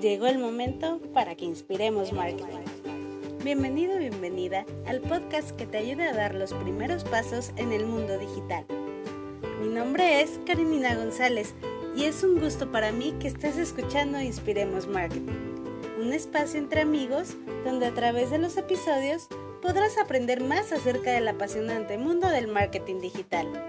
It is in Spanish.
Llegó el momento para que inspiremos marketing. Bienvenido, bienvenida al podcast que te ayuda a dar los primeros pasos en el mundo digital. Mi nombre es Karinina González y es un gusto para mí que estés escuchando Inspiremos Marketing, un espacio entre amigos donde a través de los episodios podrás aprender más acerca del apasionante mundo del marketing digital.